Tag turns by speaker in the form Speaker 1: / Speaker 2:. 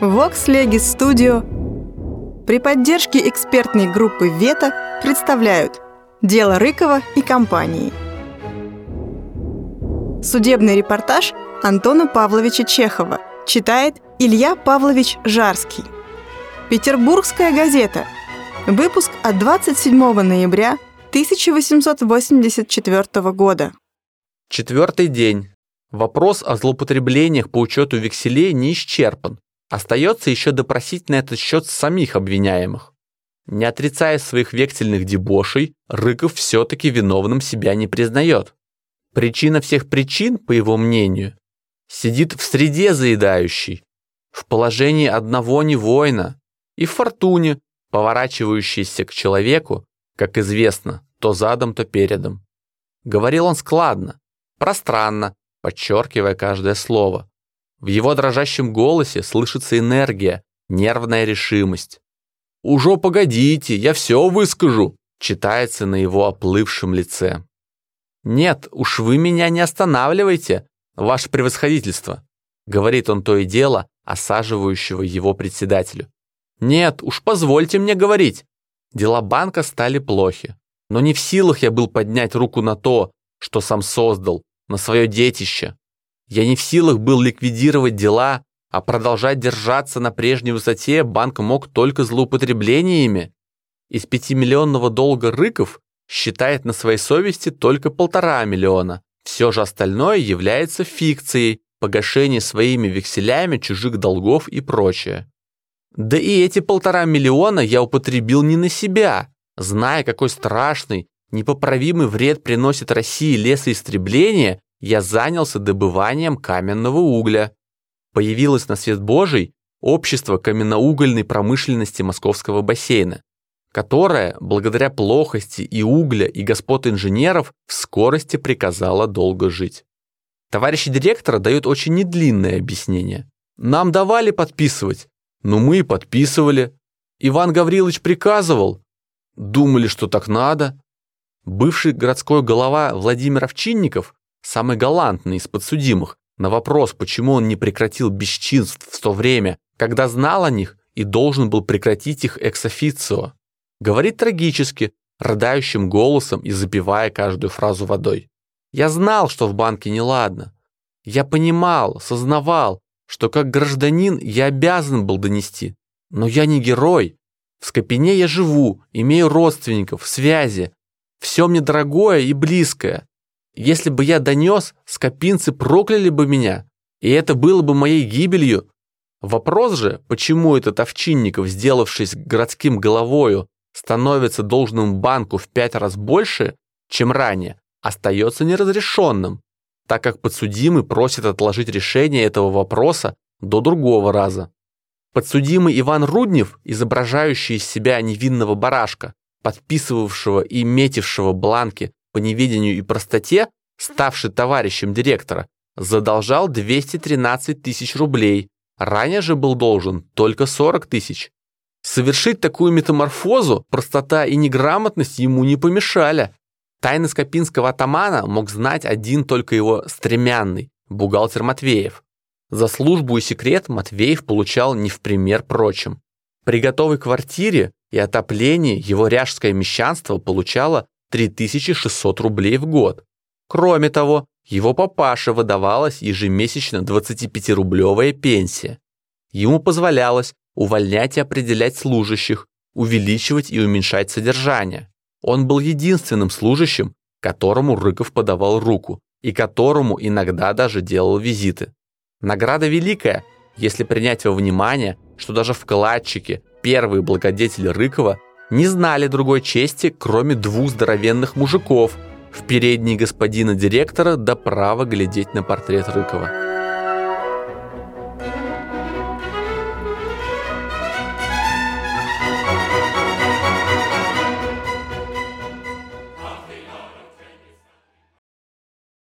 Speaker 1: Vox Legis Studio при поддержке экспертной группы «Вета» представляют «Дело Рыкова и компании». Судебный репортаж Антона Павловича Чехова читает Илья Павлович Жарский. Петербургская газета. Выпуск от 27 ноября 1884 года.
Speaker 2: Четвертый день. Вопрос о злоупотреблениях по учету векселей не исчерпан. Остается еще допросить на этот счет самих обвиняемых. Не отрицая своих вексельных дебошей, Рыков все-таки виновным себя не признает. Причина всех причин, по его мнению, сидит в среде заедающей, в положении одного не воина и в фортуне, поворачивающейся к человеку, как известно, то задом, то передом. Говорил он складно, пространно, подчеркивая каждое слово. В его дрожащем голосе слышится энергия, нервная решимость. «Уже погодите, я все выскажу», читается на его оплывшем лице. «Нет, уж вы меня не останавливайте, ваше превосходительство», говорит он то и дело осаживающего его председателю. «Нет, уж позвольте мне говорить». Дела банка стали плохи, но не в силах я был поднять руку на то, что сам создал, на свое детище. Я не в силах был ликвидировать дела, а продолжать держаться на прежней высоте банк мог только злоупотреблениями. Из пятимиллионного долга Рыков считает на своей совести только полтора миллиона. Все же остальное является фикцией, погашение своими векселями чужих долгов и прочее. Да и эти полтора миллиона я употребил не на себя, зная, какой страшный, непоправимый вред приносит России лесоистребление я занялся добыванием каменного угля. Появилось на свет Божий общество каменноугольной промышленности Московского бассейна, которое, благодаря плохости и угля, и господ инженеров, в скорости приказало долго жить. Товарищи директора дают очень недлинное объяснение. Нам давали подписывать, но мы и подписывали. Иван Гаврилович приказывал. Думали, что так надо. Бывший городской голова Владимир Овчинников самый галантный из подсудимых, на вопрос, почему он не прекратил бесчинств в то время, когда знал о них и должен был прекратить их экс-официо. Говорит трагически, рыдающим голосом и запивая каждую фразу водой. Я знал, что в банке неладно. Я понимал, сознавал, что как гражданин я обязан был донести. Но я не герой. В Скопине я живу, имею родственников, связи. Все мне дорогое и близкое. Если бы я донес, скопинцы прокляли бы меня, и это было бы моей гибелью. Вопрос же, почему этот Овчинников, сделавшись городским головою, становится должным банку в пять раз больше, чем ранее, остается неразрешенным, так как подсудимый просит отложить решение этого вопроса до другого раза. Подсудимый Иван Руднев, изображающий из себя невинного барашка, подписывавшего и метившего бланки по неведению и простоте, ставший товарищем директора, задолжал 213 тысяч рублей, ранее же был должен только 40 тысяч. Совершить такую метаморфозу простота и неграмотность ему не помешали. Тайны скопинского атамана мог знать один только его стремянный, бухгалтер Матвеев. За службу и секрет Матвеев получал не в пример прочим. При готовой квартире и отоплении его ряжское мещанство получало 3600 рублей в год. Кроме того, его папаше выдавалась ежемесячно 25-рублевая пенсия. Ему позволялось увольнять и определять служащих, увеличивать и уменьшать содержание. Он был единственным служащим, которому Рыков подавал руку и которому иногда даже делал визиты. Награда великая, если принять во внимание, что даже вкладчики, первые благодетели Рыкова, не знали другой чести, кроме двух здоровенных мужиков, в передней господина директора до права глядеть на портрет Рыкова.